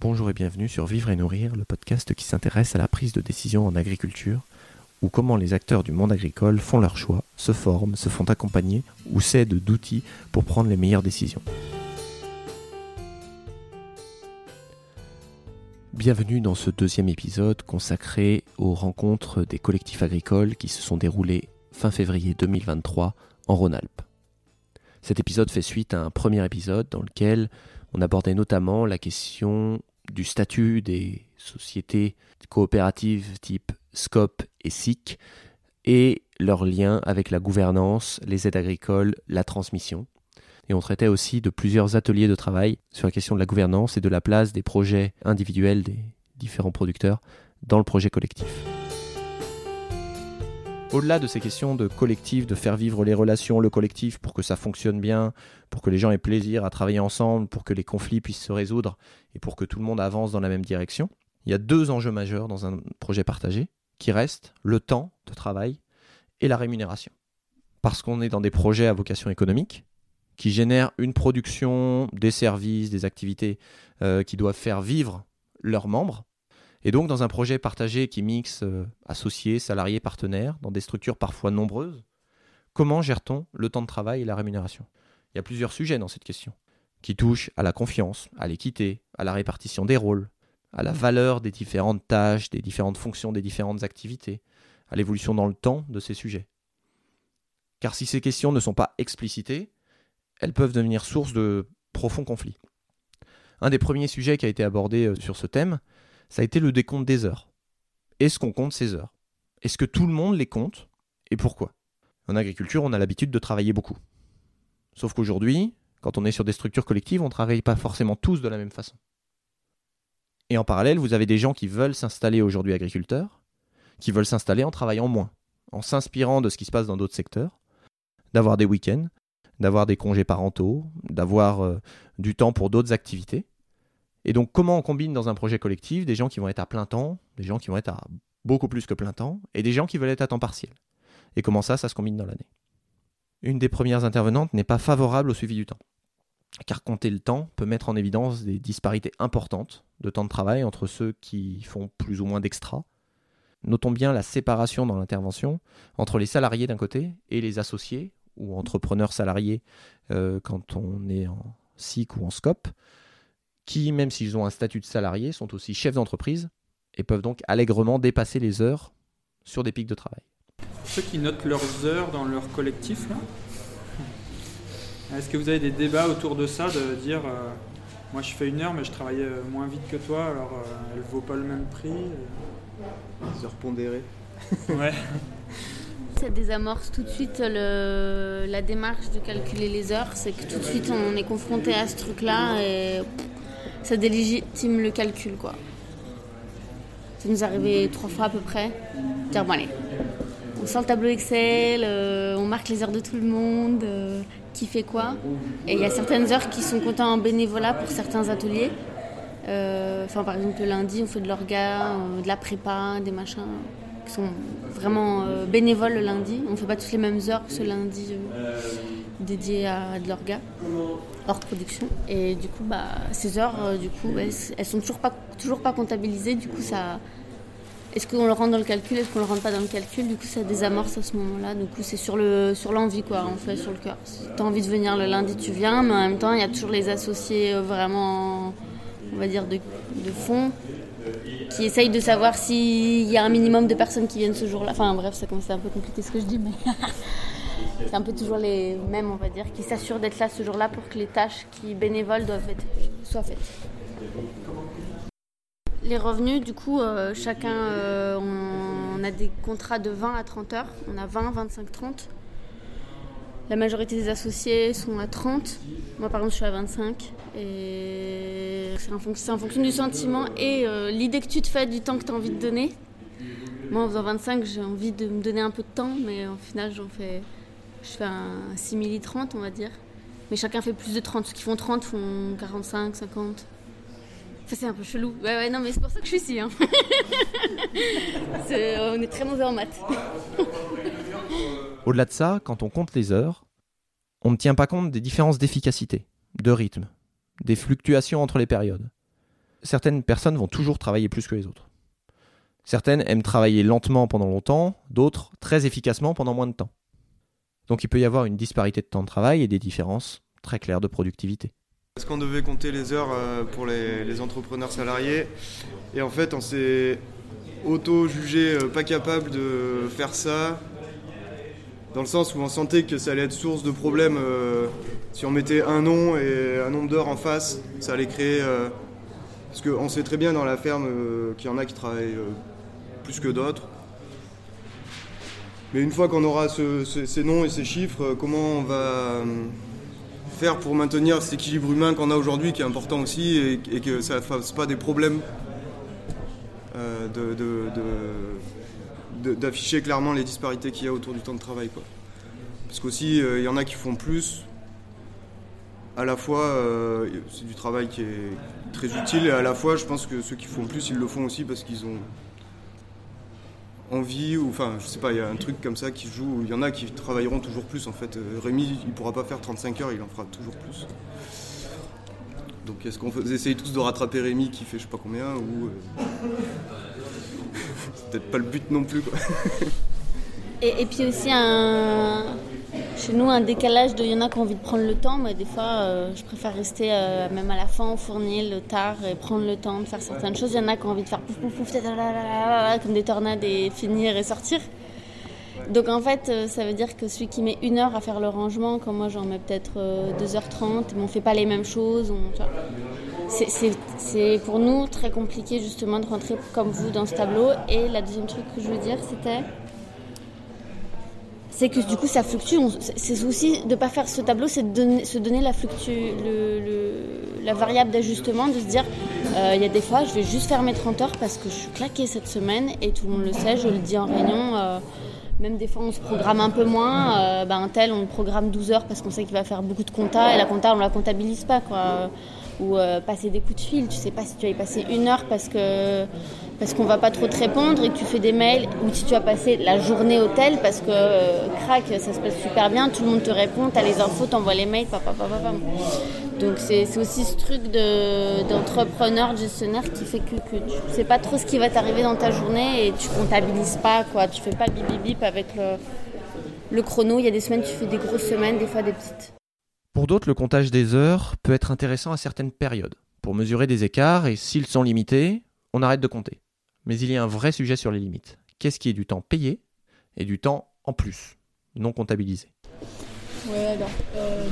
Bonjour et bienvenue sur Vivre et Nourrir, le podcast qui s'intéresse à la prise de décision en agriculture, ou comment les acteurs du monde agricole font leurs choix, se forment, se font accompagner ou s'aident d'outils pour prendre les meilleures décisions. Bienvenue dans ce deuxième épisode consacré aux rencontres des collectifs agricoles qui se sont déroulées fin février 2023 en Rhône-Alpes. Cet épisode fait suite à un premier épisode dans lequel on abordait notamment la question du statut des sociétés coopératives type SCOP et SIC et leur lien avec la gouvernance, les aides agricoles, la transmission. Et on traitait aussi de plusieurs ateliers de travail sur la question de la gouvernance et de la place des projets individuels des différents producteurs dans le projet collectif. Au-delà de ces questions de collectif, de faire vivre les relations, le collectif pour que ça fonctionne bien, pour que les gens aient plaisir à travailler ensemble, pour que les conflits puissent se résoudre et pour que tout le monde avance dans la même direction, il y a deux enjeux majeurs dans un projet partagé qui restent le temps de travail et la rémunération. Parce qu'on est dans des projets à vocation économique qui génèrent une production, des services, des activités euh, qui doivent faire vivre leurs membres et donc, dans un projet partagé qui mixe euh, associés, salariés, partenaires, dans des structures parfois nombreuses, comment gère-t-on le temps de travail et la rémunération? Il y a plusieurs sujets dans cette question, qui touchent à la confiance, à l'équité, à la répartition des rôles, à la valeur des différentes tâches, des différentes fonctions, des différentes activités, à l'évolution dans le temps de ces sujets. Car si ces questions ne sont pas explicitées, elles peuvent devenir source de profonds conflits. Un des premiers sujets qui a été abordé euh, sur ce thème, ça a été le décompte des heures. Est-ce qu'on compte ces heures? Est-ce que tout le monde les compte? Et pourquoi? En agriculture, on a l'habitude de travailler beaucoup. Sauf qu'aujourd'hui, quand on est sur des structures collectives, on ne travaille pas forcément tous de la même façon. Et en parallèle, vous avez des gens qui veulent s'installer aujourd'hui agriculteurs, qui veulent s'installer en travaillant moins, en s'inspirant de ce qui se passe dans d'autres secteurs, d'avoir des week-ends, d'avoir des congés parentaux, d'avoir euh, du temps pour d'autres activités. Et donc, comment on combine dans un projet collectif des gens qui vont être à plein temps, des gens qui vont être à beaucoup plus que plein temps, et des gens qui veulent être à temps partiel? Et comment ça, ça se combine dans l'année? Une des premières intervenantes n'est pas favorable au suivi du temps, car compter le temps peut mettre en évidence des disparités importantes de temps de travail entre ceux qui font plus ou moins d'extra. Notons bien la séparation dans l'intervention entre les salariés d'un côté et les associés ou entrepreneurs salariés euh, quand on est en SIC ou en SCOP, qui, même s'ils ont un statut de salarié, sont aussi chefs d'entreprise et peuvent donc allègrement dépasser les heures sur des pics de travail. Ceux qui notent leurs heures dans leur collectif, est-ce que vous avez des débats autour de ça, de dire euh, moi je fais une heure mais je travaille euh, moins vite que toi, alors euh, elle vaut pas le même prix Des heures pondérées. Ouais. Ça désamorce tout de suite le, la démarche de calculer les heures, c'est que tout de suite on est confronté à ce truc-là et ça délégitime le calcul, quoi. Ça nous est arrivé trois fois à peu près. Bon, allez, on sort le tableau Excel, euh, on marque les heures de tout le monde, euh, qui fait quoi. Et il y a certaines heures qui sont comptées en bénévolat pour certains ateliers. Euh, enfin, par exemple, le lundi, on fait de l'orga, de la prépa, des machins qui sont vraiment bénévoles le lundi. On ne fait pas tous les mêmes heures ce lundi dédié à de l'orga hors production. Et du coup, bah, ces heures, euh, du coup, elles, elles, sont toujours pas, toujours pas comptabilisées. Du coup, ça. Est-ce qu'on le rentre dans le calcul Est-ce qu'on le rentre pas dans le calcul? Du coup, ça désamorce à ce moment-là. Du coup, c'est sur le sur l'envie, quoi, en fait, sur le cœur. Si tu as envie de venir le lundi, tu viens, mais en même temps, il y a toujours les associés euh, vraiment, on va dire, de, de fond qui essayent de savoir s'il y a un minimum de personnes qui viennent ce jour-là. Enfin, bref, c'est un peu compliqué ce que je dis, mais. c'est un peu toujours les mêmes, on va dire, qui s'assurent d'être là ce jour-là pour que les tâches qui bénévoles doivent être, soient faites. Les revenus, du coup, euh, chacun, euh, on, a des contrats de 20 à 30 heures. On a 20, 25, 30. La majorité des associés sont à 30. Moi, par exemple, je suis à 25. Et c'est en, fonction du sentiment et euh, l'idée que tu te fais du temps que tu as envie de donner. Moi, en faisant 25, j'ai envie de me donner un peu de temps, mais au final, j'en fais je fais un 6030, on va dire. Mais chacun fait plus de 30. Ceux qui font 30 font 45, 50. Ça, c'est un peu chelou. Ouais, ouais, non, mais c'est pour ça que je suis ici. Hein. on est très mauvais en maths. Au-delà de ça, quand on compte les heures, on ne tient pas compte des différences d'efficacité, de rythme, des fluctuations entre les périodes. certaines personnes vont toujours travailler plus que les autres. Certaines aiment travailler lentement pendant longtemps, d'autres très efficacement pendant moins de temps. Donc il peut y avoir une disparité de temps de travail et des différences très claires de productivité. Est-ce qu'on devait compter les heures euh, pour les, entrepreneurs salariés? Et en fait, on s'est auto-jugé euh, pas capable de faire ça, dans le sens où on sentait que ça allait être source de problèmes. Euh, si on mettait un nom et un nombre d'heures en face, ça allait créer... parce qu'on sait très bien dans la ferme qu'il y en a qui travaillent plus que d'autres. Mais une fois qu'on aura ces noms et ces chiffres, comment on va faire pour maintenir cet équilibre humain qu'on a aujourd'hui, qui est important aussi, et, que ça ne fasse pas des problèmes euh, d'afficher clairement les disparités qu'il y a autour du temps de travail. Quoi. Parce qu'aussi, euh, il y en a qui font plus. À la fois, euh, c'est du travail qui est très utile, et à la fois, je pense que ceux qui font plus, ils le font aussi parce qu'ils ont envie ou enfin je sais pas il y a un truc comme ça qui joue il y en a qui travailleront toujours plus en fait euh, Rémi il pourra pas faire 35 heures il en fera toujours plus donc est-ce qu'on essaye tous de rattraper Rémi qui fait je sais pas combien ou euh, c'est peut-être pas le but non plus quoi. et, et, puis aussi un chez nous, un décalage de. Il y en a qui ont envie de prendre le temps, mais des fois, euh, je préfère rester euh, même à la fin, fournir le tard et prendre le temps de faire certaines choses. Il y en a qui ont envie de faire pouf pouf pouf, comme des tornades et finir et sortir. Donc en fait, euh, ça veut dire que celui qui met une heure à faire le rangement, comme moi j'en mets peut-être 2h30, mais on fait pas les mêmes choses. C'est pour nous très compliqué justement de rentrer comme vous dans ce tableau. Et la deuxième truc que je veux dire, c'était c'est que du coup ça fluctue. C'est aussi de ne pas faire ce tableau, c'est de se donner la, fluctue, la variable d'ajustement, de se dire euh, il y a des fois je vais juste faire mes 30 heures parce que je suis claquée cette semaine et tout le monde le sait, je le dis en réunion. Euh, même des fois on se programme un peu moins, euh, ben, un tel on le programme 12 heures parce qu'on sait qu'il va faire beaucoup de compta et la compta on la comptabilise pas quoi. Ou passer des coups de fil, tu sais pas si tu vas y passer une heure parce que parce qu'on va pas trop te répondre et tu fais des mails ou si tu as passé la journée au tel parce que euh, crac ça se passe super bien, tout le monde te répond, tu as les infos, tu envoies les mails, papa, papa, papa. Donc c'est aussi ce truc d'entrepreneur, de, gestionnaire qui fait que, que tu sais pas trop ce qui va t'arriver dans ta journée et tu comptabilises pas quoi, tu fais pas bip bip bip avec le, le chrono, il y a des semaines tu fais des grosses semaines, des fois des petites. Pour d'autres, le comptage des heures peut être intéressant à certaines périodes pour mesurer des écarts et s'ils sont limités, on arrête de compter mais il y a un vrai sujet sur les limites. Qu'est-ce qui est du temps payé et du temps en plus, non comptabilisé? Oui, alors, euh,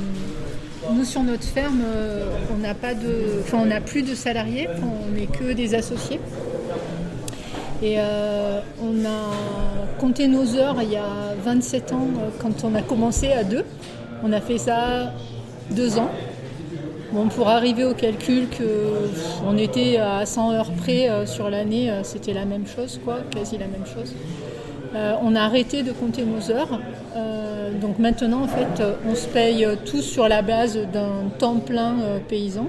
nous sur notre ferme, euh, on n'a pas de, enfin, on n'a plus de salariés, on n'est que des associés. Et euh, on a compté nos heures il y a 27 ans quand on a commencé à deux. On a fait ça deux ans. Bon, pour arriver au calcul qu'on était à 100 heures près euh, sur l'année, euh, c'était la même chose, quoi, quasi la même chose. Euh, on a arrêté de compter nos heures. donc maintenant, en fait, on se paye tous sur la base d'un temps plein paysan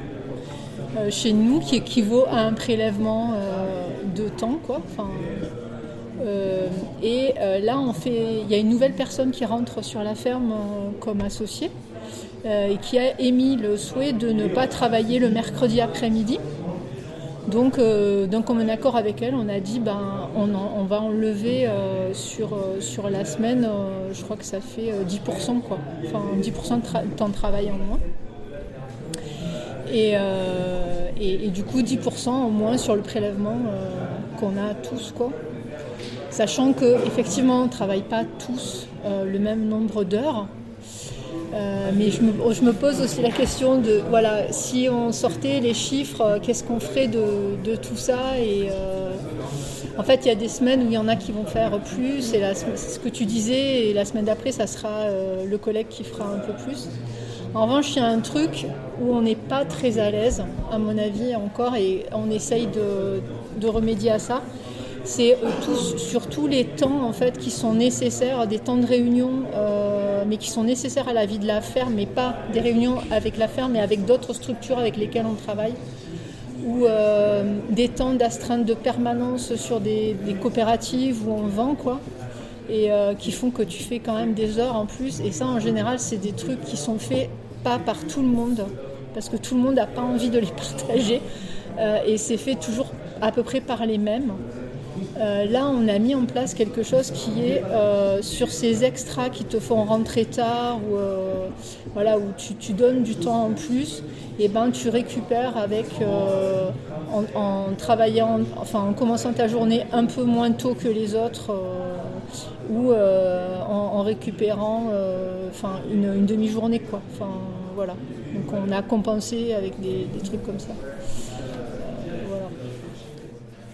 chez nous, qui équivaut à un prélèvement de temps, quoi. et là, on fait, il y a une nouvelle personne qui rentre sur la ferme comme associée. Euh, et qui a émis le souhait de ne pas travailler le mercredi après-midi. Donc, euh, d'un commun accord avec elle, on a dit ben, on, va enlever euh, sur, sur la semaine, je crois que ça fait 10%, quoi. Enfin, 10% de, temps de travail en moins. Et, du coup, 10% au moins sur le prélèvement qu'on a tous, quoi. Sachant qu'effectivement, on ne travaille pas tous le même nombre d'heures. Euh, mais je me, pose aussi la question de, voilà, si on sortait les chiffres, euh, qu'est-ce qu'on ferait de, tout ça et, euh, En fait, il y a des semaines où il y en a qui vont faire plus, et c'est ce que tu disais, et la semaine d'après, ça sera le collègue qui fera un peu plus. En revanche, il y a un truc où on n'est pas très à l'aise, à mon avis, encore, et on essaye de, remédier à ça c'est surtout les temps en fait qui sont nécessaires, des temps de réunion, mais qui sont nécessaires à la vie de la ferme, mais pas des réunions avec la ferme, mais avec d'autres structures avec lesquelles on travaille, ou euh, des temps d'astreinte de permanence sur des, coopératives où on vend quoi, et qui font que tu fais quand même des heures en plus. Et ça, en général, c'est des trucs qui sont faits pas par tout le monde, parce que tout le monde n'a pas envie de les partager. et c'est fait toujours à peu près par les mêmes. Là, on a mis en place quelque chose qui est sur ces extras qui te font rentrer tard ou voilà, où tu, donnes du temps en plus, et ben tu récupères avec en, travaillant, enfin en commençant ta journée un peu moins tôt que les autres ou en, récupérant une, demi-journée quoi. Voilà. Donc on a compensé avec des, trucs comme ça.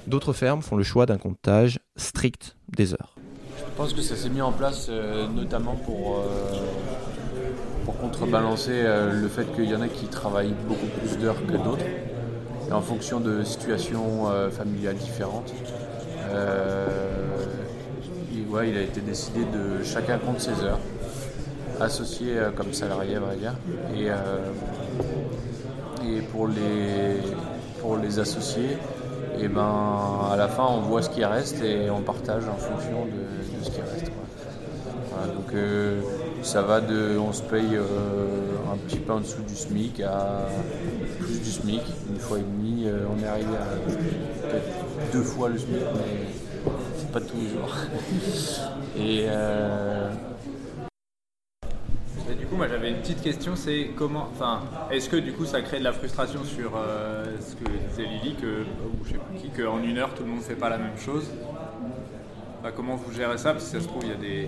Euh, D'autres fermes font le choix d'un comptage strict des heures. Je pense que ça s'est mis en place euh, notamment pour, euh, contrebalancer le fait qu'il y en a qui travaillent beaucoup plus d'heures que d'autres, et en fonction de situations familiales différentes. il a été décidé de chacun compte ses heures associés euh, comme dire. Et, euh, et pour les associés, et eh ben, à la fin, on voit ce qui reste et on partage en fonction de, ce qui reste. donc euh, ça va de, on se paye un petit peu en dessous du SMIC à plus du SMIC, une fois et demi. on est arrivé à deux fois le SMIC, mais c'est pas tous les jours. et moi j'avais une petite question, c'est comment, enfin, est-ce que du coup ça crée de la frustration sur euh, ce que disait Lily, que, ou je sais plus qui, qu'en une heure tout le monde fait pas la même chose? Comment vous gérez ça? Parce que ça se trouve, il y a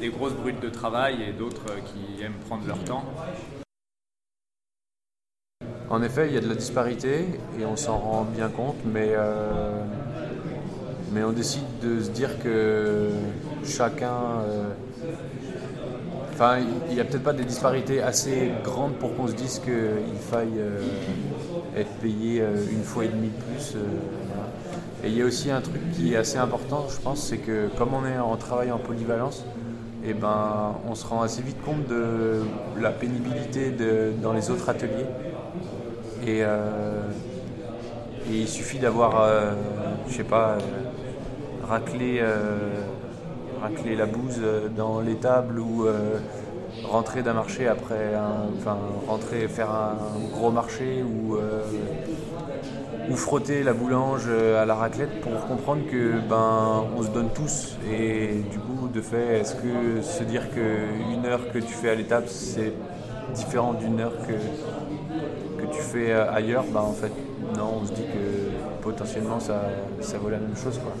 des, grosses brutes de travail et d'autres euh, qui aiment prendre leur temps. En effet, il y a de la disparité et on s'en rend bien compte, mais, euh, mais on décide de se dire que chacun Enfin, il n'y a peut-être pas des disparités assez grandes pour qu'on se dise qu'il faille euh, être payé euh, une fois et demie de plus. Euh, et il y a aussi un truc qui est assez important, je pense, c'est que comme on est en travail en polyvalence, eh ben, on se rend assez vite compte de la pénibilité dans les autres ateliers. Et, il suffit d'avoir, je sais pas, raclé racler la bouse euh, dans l'étable ou euh, rentrer d'un marché après, enfin rentrer faire un gros marché ou, euh, ou frotter la boulange à la raclette pour comprendre que ben on se donne tous et du coup de fait est-ce que se dire qu'une heure que tu fais à l'étable c'est différent d'une heure que, que tu fais ailleurs? Ben en fait non on se dit que potentiellement ça, ça vaut la même chose quoi.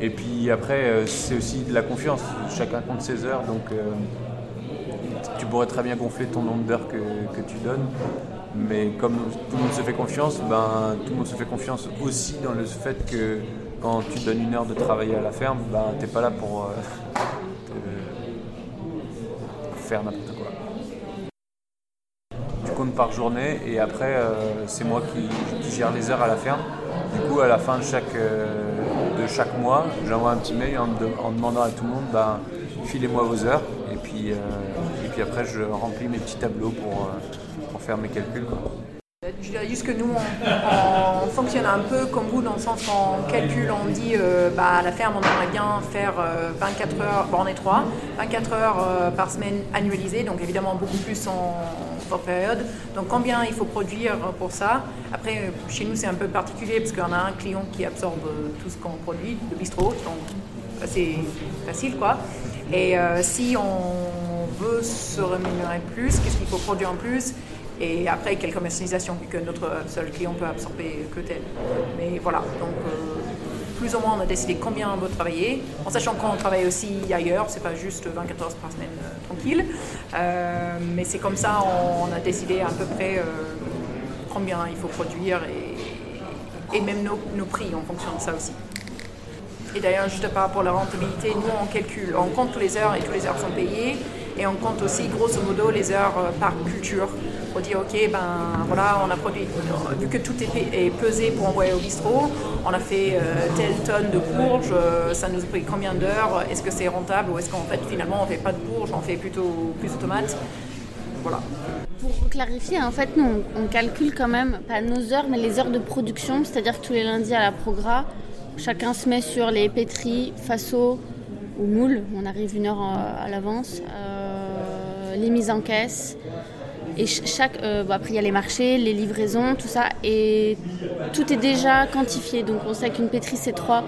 Et puis après, euh, c'est aussi de la confiance. Chacun compte ses heures, donc euh, tu pourrais très bien gonfler ton nombre d'heures que, tu donnes. Mais comme tout le monde se fait confiance, ben, tout le monde se fait confiance aussi dans le fait que quand tu donnes une heure de travail à la ferme, ben, tu n'es pas là pour euh, faire n'importe quoi. Tu comptes par journée et après, c'est moi qui, qui, gère les heures à la ferme. Du coup, à la fin de chaque chaque mois, j'envoie un petit mail en, demandant à tout le monde, ben, filez-moi vos heures. Et puis, euh, et puis après, je remplis mes petits tableaux pour, euh, pour faire mes calculs. Quoi. Je dirais juste que nous, on, fonctionne un peu comme vous, dans le sens qu'on calcule, on dit euh, bah, à la ferme, on aimerait bien faire 24 heures, bon, on est 3, 24 heures par semaine annualisées, donc évidemment beaucoup plus en, période. Donc combien il faut produire pour ça? Après, chez nous, c'est un peu particulier parce qu'on a un client qui absorbe tout ce qu'on produit, le bistrot, donc c'est facile quoi. Et euh, si on veut se rémunérer plus, qu'est-ce qu'il faut produire en plus? Et après, quelle commercialisation, vu que notre seul client peut absorber que tel. Mais voilà, donc euh, plus ou moins on a décidé combien on veut travailler, en sachant qu'on travaille aussi ailleurs, c'est pas juste 24 heures par semaine euh, tranquille. Euh, mais c'est comme ça, on, a décidé à peu près euh, combien il faut produire et, même nos, prix en fonction de ça aussi. Et d'ailleurs, juste par rapport à la rentabilité, nous on calcule, on compte toutes les heures et toutes les heures sont payées. Et on compte aussi grosso modo les heures par culture. Pour dire ok ben voilà on a produit vu que tout est, pesé pour envoyer au bistrot on a fait euh, telle tonne de courges euh, ça nous a pris combien d'heures est-ce que c'est rentable ou est-ce qu'en fait finalement on fait pas de courges on fait plutôt plus de tomates. Voilà. Pour clarifier, en fait, nous, on, calcule quand même, pas nos heures, mais les heures de production, c'est-à-dire que tous les lundis à la progra, chacun se met sur les pétris, faso ou moules, on arrive une heure euh, à l'avance, les mises en caisse, Et chaque, après, il y a les marchés, les livraisons, tout ça. Et tout est déjà quantifié. Donc, on sait qu'une pétrie, c'est 3.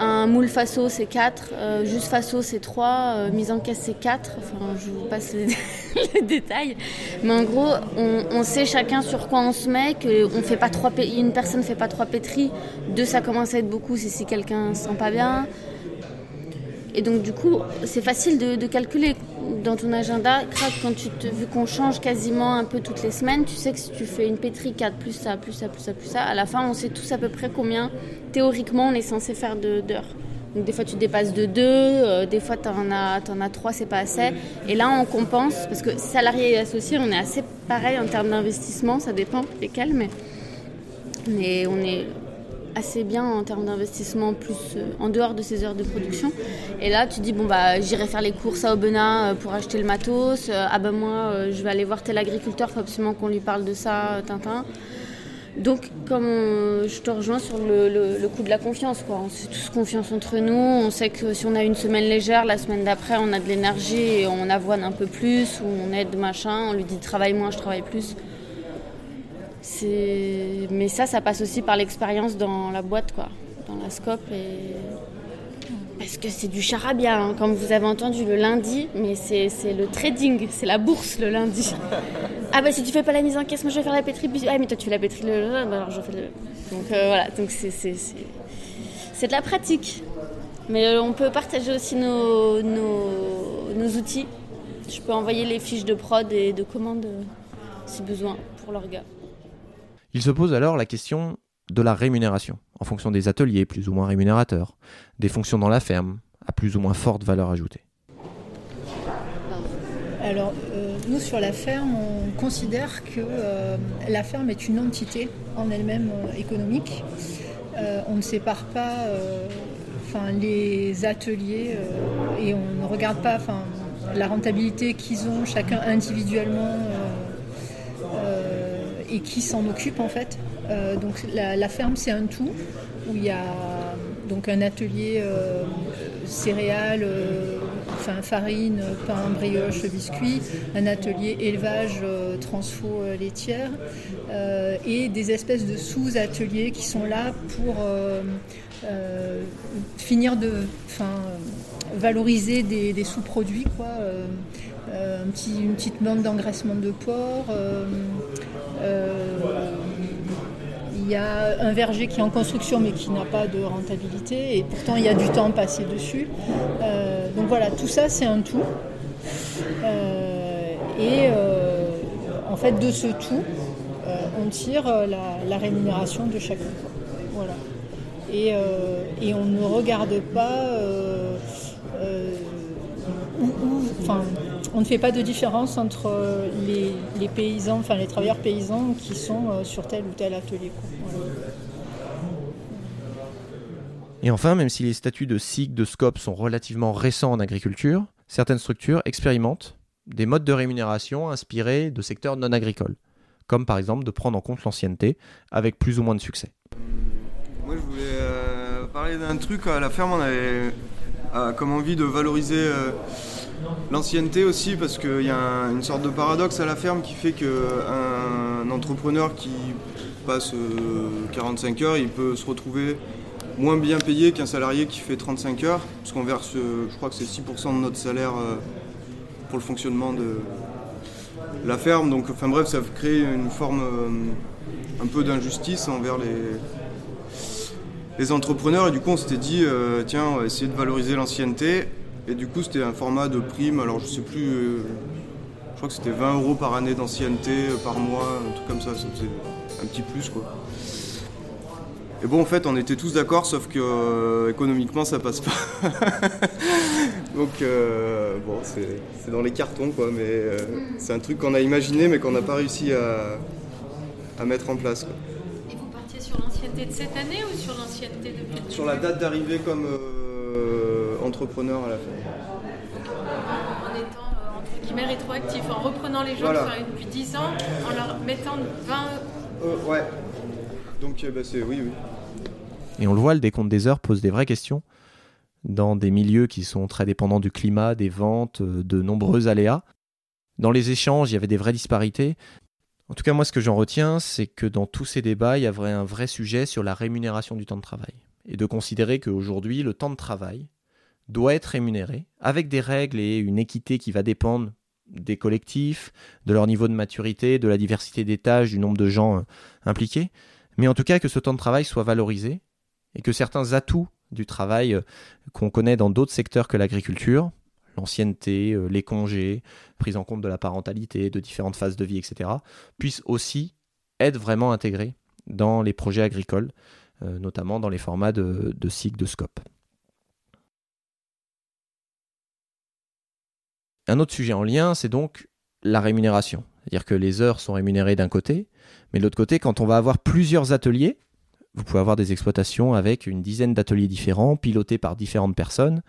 Un moule faso, c'est 4. juste faso, c'est 3. mise en caisse, c'est 4. Enfin, je vous passe les, détails. Mais en gros, on, sait chacun sur quoi on se met, qu'on fait pas trois une personne ne fait pas trois pétries. Deux, ça commence à être beaucoup, c'est si quelqu'un se sent pas bien. Et donc du coup, c'est facile de, calculer dans ton agenda. quand tu te, vu qu'on change quasiment un peu toutes les semaines, tu sais que si tu fais une pétrie 4 plus ça, plus ça, plus ça, plus ça, à la fin, on sait tous à peu près combien théoriquement on est censé faire d'heures. Donc des fois tu dépasses de 2, euh, des fois tu en as, en as 3, c'est pas assez. Et là on compense, parce que salarié et associé, on est assez pareil en termes d'investissement, ça dépend lesquels, mais, mais on est assez bien en termes d'investissement plus euh, en dehors de ces heures de production. Et là, tu dis bon bah j'irai faire les courses à Aubenas euh, pour acheter le matos. Euh, ah ben moi, je vais aller voir tel agriculteur, faut absolument qu'on lui parle de ça, Tintin. Donc, comme je te rejoins sur le, le, coup de la confiance, quoi. On fait tous confiance entre nous. On sait que si on a une semaine légère, la semaine d'après, on a de l'énergie et on avoine un peu plus, ou on aide machin. On lui dit travaille moins, je travaille plus. Mais ça, ça passe aussi par l'expérience dans la boîte, quoi, dans la scope. Et... Parce que c'est du charabia, hein, comme vous avez entendu le lundi, mais c'est le trading, c'est la bourse le lundi. ah bah si tu fais pas la mise en caisse, moi je vais faire la pétrie. Ah mais toi tu fais la pétrie le. Bah, alors je fais le. Donc euh, voilà, donc c'est de la pratique. Mais euh, on peut partager aussi nos, nos, nos, outils. Je peux envoyer les fiches de prod et de commande euh, si besoin pour leur gars. Il se pose alors la question de la rémunération, en fonction des ateliers plus ou moins rémunérateurs, des fonctions dans la ferme, à plus ou moins forte valeur ajoutée. Alors, euh, nous, sur la ferme, on considère que euh, la ferme est une entité en elle-même euh, économique. on ne sépare pas les ateliers et on ne regarde pas la rentabilité qu'ils ont chacun individuellement et qui s'en occupe en fait. Euh, donc la, ferme c'est un tout où il y a donc un atelier euh, céréales, euh, enfin farine, pain, brioche, biscuits, un atelier élevage, transfo laitière et des espèces de sous-ateliers qui sont là pour finir de valoriser des, des sous-produits quoi euh, une petite bande d'engraissement de porc. Euh, euh, il y a un verger qui est en construction mais qui n'a pas de rentabilité et pourtant il y a du temps passé dessus. donc voilà, tout ça c'est un tout. et en fait de ce tout, on tire la, rémunération de chacun. Voilà. Et, et, on ne regarde pas enfin, on ne fait pas de différence entre euh, les, paysans, enfin les travailleurs paysans qui sont euh, sur tel ou tel atelier. Et enfin, même si les statuts de SIG, de SCOP sont relativement récents en agriculture, certaines structures expérimentent des modes de rémunération inspirés de secteurs non agricoles, comme par exemple de prendre en compte l'ancienneté avec plus ou moins de succès. Moi je voulais euh, parler d'un truc, à la ferme on avait comme envie de valoriser L'ancienneté aussi, parce qu'il y a une sorte de paradoxe à la ferme qui fait qu'un entrepreneur qui passe 45 euh, heures, il peut se retrouver moins bien payé qu'un salarié qui fait 35 heures, parce qu'on verse, euh, je crois que c'est 6% de notre salaire euh, pour le fonctionnement de la ferme. Donc, enfin bref, ça crée une forme un peu d'injustice envers les, les entrepreneurs. Et du coup, on s'était dit, tiens, on va essayer de valoriser l'ancienneté et du coup, c'était un format de prime, alors je sais plus, euh, je crois que c'était 20 euros par année d'ancienneté, euh, par mois, un truc comme ça, ça faisait un petit plus quoi. Et bon, en fait, on était tous d'accord, sauf que euh, économiquement, ça passe pas. Donc, bon, c'est dans les cartons, quoi, mais c'est un truc qu'on a imaginé, mais qu'on n'a pas réussi à, mettre en place. Et vous partiez sur l'ancienneté de cette année ou sur l'ancienneté depuis Sur la date d'arrivée comme entrepreneur à la fin. En étant euh, entre guillemets rétroactif, en reprenant les gens qui sont depuis 10 ans, en leur mettant 20. Euh, ouais. Donc euh, bah, c'est oui, oui. Et on le voit, le décompte des heures pose des vraies questions dans des milieux qui sont très dépendants du climat, des ventes, de nombreux aléas. Dans les échanges, il y avait des vraies disparités. En tout cas, moi, ce que j'en retiens, c'est que dans tous ces débats, il y avait un vrai sujet sur la rémunération du temps de travail. Et de considérer qu'aujourd'hui, le temps de travail doit être rémunéré, avec des règles et une équité qui va dépendre des collectifs, de leur niveau de maturité, de la diversité des tâches, du nombre de gens euh, impliqués, mais en tout cas que ce temps de travail soit valorisé et que certains atouts du travail euh, qu'on connaît dans d'autres secteurs que l'agriculture, l'ancienneté, euh, les congés, prise en compte de la parentalité, de différentes phases de vie, etc., puissent aussi être vraiment intégrés dans les projets agricoles, notamment dans les formats de, de cycle de scope. Un autre sujet en lien, c'est donc la rémunération. C'est-à-dire que les heures sont rémunérées d'un côté, mais de l'autre côté, quand on va avoir plusieurs ateliers, vous pouvez avoir des exploitations avec une dizaine d'ateliers différents, pilotés par différentes personnes,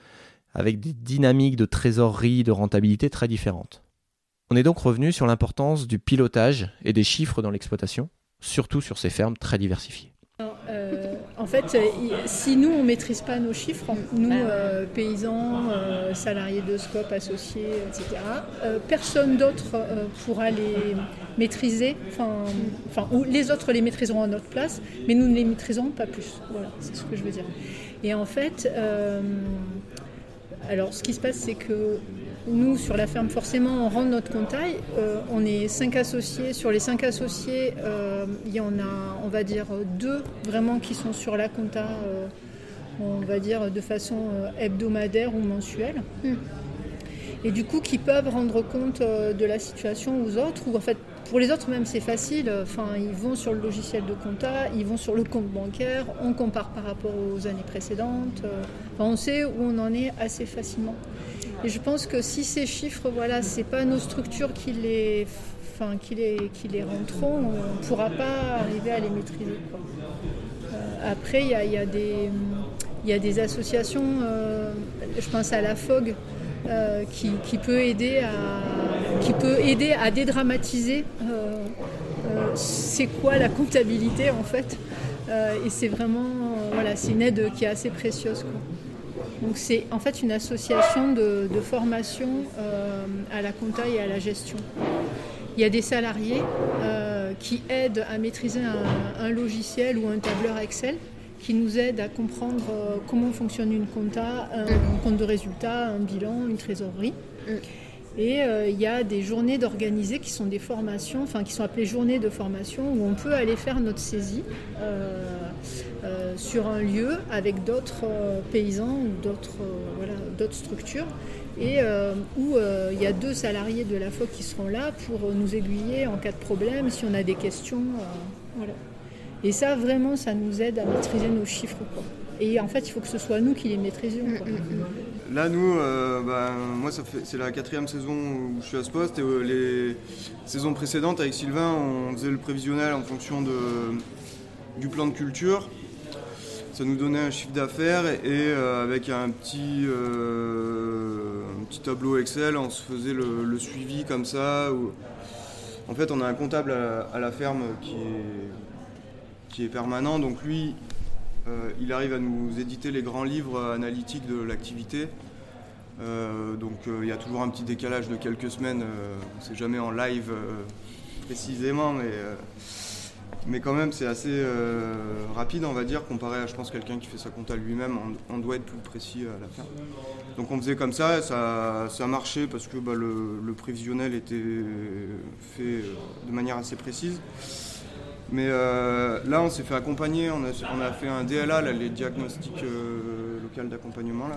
avec des dynamiques de trésorerie, de rentabilité très différentes. On est donc revenu sur l'importance du pilotage et des chiffres dans l'exploitation, surtout sur ces fermes très diversifiées. Euh, en fait, si nous, on ne maîtrise pas nos chiffres, nous, euh, paysans, euh, salariés de SCOP, associés, etc., personne d'autre pourra les maîtriser, enfin, ou les autres les maîtriseront à notre place, mais nous ne les maîtriserons pas plus. Voilà, c'est ce que je veux dire. Et en fait, alors ce qui se passe, c'est que nous, sur la ferme, forcément, on rentre notre comptail. Euh, on est cinq associés. Sur les cinq associés, euh, il y en a, on va dire, deux vraiment qui sont sur la compta, euh, on va dire, de façon hebdomadaire ou mensuelle. Hmm. Et du coup, qui peuvent rendre compte de la situation aux autres, ou en fait, pour les autres même, c'est facile. Enfin, ils vont sur le logiciel de compta, ils vont sur le compte bancaire, on compare par rapport aux années précédentes. on sait où on en est assez facilement. Et je pense que si ces chiffres, voilà, c'est pas nos structures qui les, enfin, qui les, qui les rentreront, on ne pourra pas arriver à les maîtriser. Euh, après, il y a, y, a y a, des associations, euh, je pense à la FOG, euh, qui, peut aider à, qui peut aider à dédramatiser c'est quoi la comptabilité en fait. et c'est vraiment, voilà, c'est une aide qui est assez précieuse. Quoi. Donc c'est en fait une association de, formation euh, à la compta et à la gestion. Il y a des salariés euh, qui aident à maîtriser un, logiciel ou un tableur Excel qui nous aident à comprendre euh, comment fonctionne une compta, un, compte de résultat, un bilan, une trésorerie. Mm. Et il y a des journées d'organiser qui sont des formations, enfin qui sont appelées journées de formation où on peut aller faire notre saisie. Euh, sur un lieu avec d'autres euh, paysans ou d'autres euh, structures et où il y a deux salariés de la FOC qui seront là pour nous aiguiller en cas de problème, si on a des questions. Et ça, vraiment, ça nous aide à maîtriser nos chiffres. Et en fait, il faut que ce soit nous qui les maîtrisions. Mm, mm, mm. Là, nous, ben, moi, c'est la quatrième saison où je suis à ce poste. Et les saisons précédentes, avec Sylvain, on faisait le prévisionnel en fonction de, du plan de culture ça nous donnait un chiffre d'affaires et, euh, avec un petit, euh, un petit tableau Excel, on se faisait le, suivi comme ça. En fait, on a un comptable à, la ferme qui est, qui est permanent, donc lui, euh, il arrive à nous éditer les grands livres analytiques de l'activité. donc il y a toujours un petit décalage de quelques semaines, on ne sait jamais en live précisément, mais quand même, c'est assez euh, rapide, on va dire, comparé à, je pense, quelqu'un qui fait sa compta lui-même. On, doit être plus précis à la fin. Donc on faisait comme ça, ça, ça marchait parce que bah, le, prévisionnel était fait euh, de manière assez précise. Mais euh, là, on s'est fait accompagner, on a, fait un DLA, les diagnostics locaux d'accompagnement.